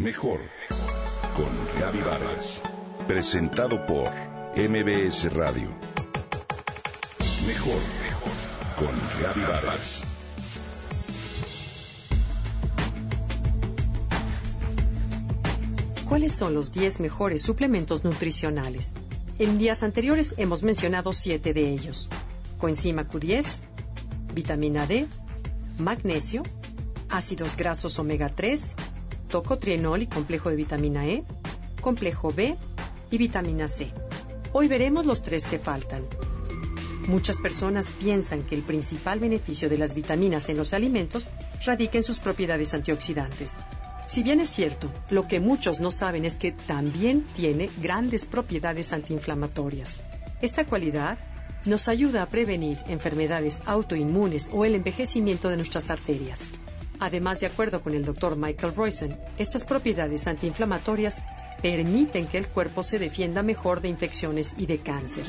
Mejor con Gaby Vargas. Presentado por MBS Radio. Mejor con Gaby Vargas. ¿Cuáles son los 10 mejores suplementos nutricionales? En días anteriores hemos mencionado 7 de ellos. Coenzima Q10, vitamina D, magnesio, ácidos grasos omega 3, tocotrienol y complejo de vitamina E, complejo B y vitamina C. Hoy veremos los tres que faltan. Muchas personas piensan que el principal beneficio de las vitaminas en los alimentos radica en sus propiedades antioxidantes. Si bien es cierto, lo que muchos no saben es que también tiene grandes propiedades antiinflamatorias. Esta cualidad nos ayuda a prevenir enfermedades autoinmunes o el envejecimiento de nuestras arterias. Además, de acuerdo con el doctor Michael Royson, estas propiedades antiinflamatorias permiten que el cuerpo se defienda mejor de infecciones y de cáncer.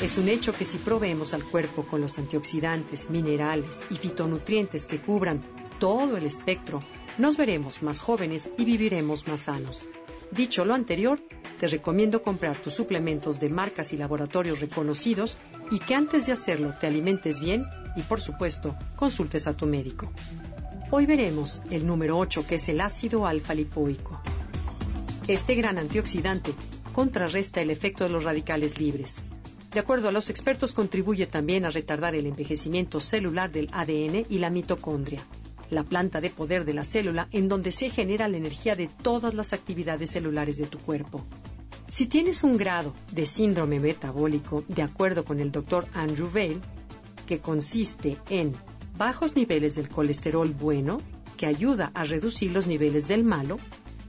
Es un hecho que si proveemos al cuerpo con los antioxidantes, minerales y fitonutrientes que cubran todo el espectro, nos veremos más jóvenes y viviremos más sanos. Dicho lo anterior, te recomiendo comprar tus suplementos de marcas y laboratorios reconocidos y que antes de hacerlo te alimentes bien y, por supuesto, consultes a tu médico. Hoy veremos el número 8, que es el ácido alfa-lipoico. Este gran antioxidante contrarresta el efecto de los radicales libres. De acuerdo a los expertos, contribuye también a retardar el envejecimiento celular del ADN y la mitocondria, la planta de poder de la célula en donde se genera la energía de todas las actividades celulares de tu cuerpo. Si tienes un grado de síndrome metabólico, de acuerdo con el doctor Andrew Vail, que consiste en bajos niveles del colesterol bueno, que ayuda a reducir los niveles del malo,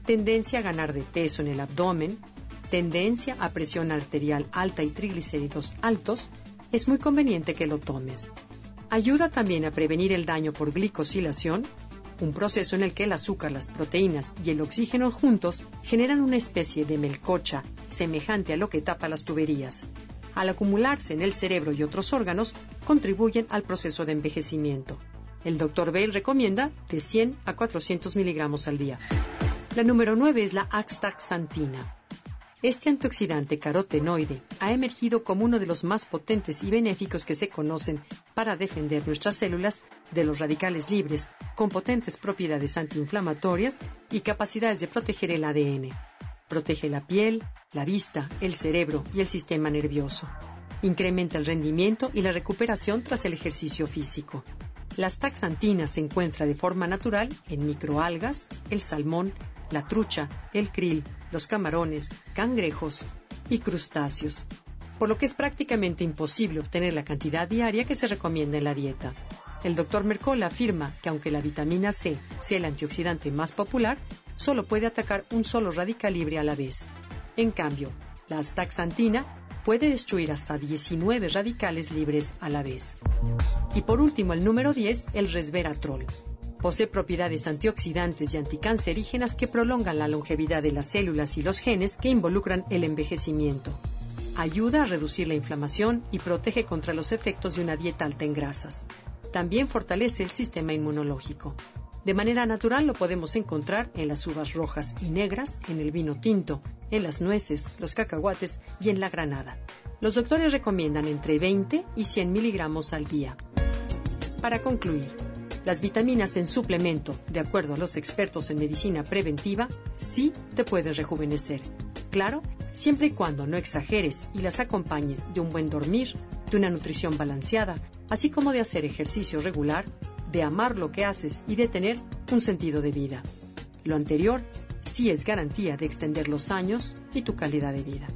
tendencia a ganar de peso en el abdomen, tendencia a presión arterial alta y triglicéridos altos, es muy conveniente que lo tomes. Ayuda también a prevenir el daño por glicosilación, un proceso en el que el azúcar, las proteínas y el oxígeno juntos generan una especie de melcocha semejante a lo que tapa las tuberías al acumularse en el cerebro y otros órganos, contribuyen al proceso de envejecimiento. El Dr. Bale recomienda de 100 a 400 miligramos al día. La número 9 es la axtaxantina. Este antioxidante carotenoide ha emergido como uno de los más potentes y benéficos que se conocen para defender nuestras células de los radicales libres, con potentes propiedades antiinflamatorias y capacidades de proteger el ADN. Protege la piel, la vista, el cerebro y el sistema nervioso. Incrementa el rendimiento y la recuperación tras el ejercicio físico. Las taxantinas se encuentran de forma natural en microalgas, el salmón, la trucha, el krill, los camarones, cangrejos y crustáceos, por lo que es prácticamente imposible obtener la cantidad diaria que se recomienda en la dieta. El doctor Mercola afirma que aunque la vitamina C sea el antioxidante más popular, solo puede atacar un solo radical libre a la vez. En cambio, la astaxantina puede destruir hasta 19 radicales libres a la vez. Y por último, el número 10, el resveratrol. Posee propiedades antioxidantes y anticancerígenas que prolongan la longevidad de las células y los genes que involucran el envejecimiento. Ayuda a reducir la inflamación y protege contra los efectos de una dieta alta en grasas. También fortalece el sistema inmunológico. De manera natural lo podemos encontrar en las uvas rojas y negras, en el vino tinto, en las nueces, los cacahuates y en la granada. Los doctores recomiendan entre 20 y 100 miligramos al día. Para concluir, las vitaminas en suplemento, de acuerdo a los expertos en medicina preventiva, sí te pueden rejuvenecer. Claro, siempre y cuando no exageres y las acompañes de un buen dormir, de una nutrición balanceada, así como de hacer ejercicio regular, de amar lo que haces y de tener un sentido de vida. Lo anterior sí es garantía de extender los años y tu calidad de vida.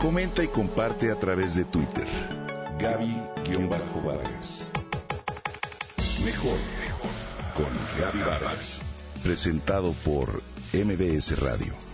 Comenta y comparte a través de Twitter. Gaby-Vargas. Mejor con Gaby Vargas. Presentado por MBS Radio.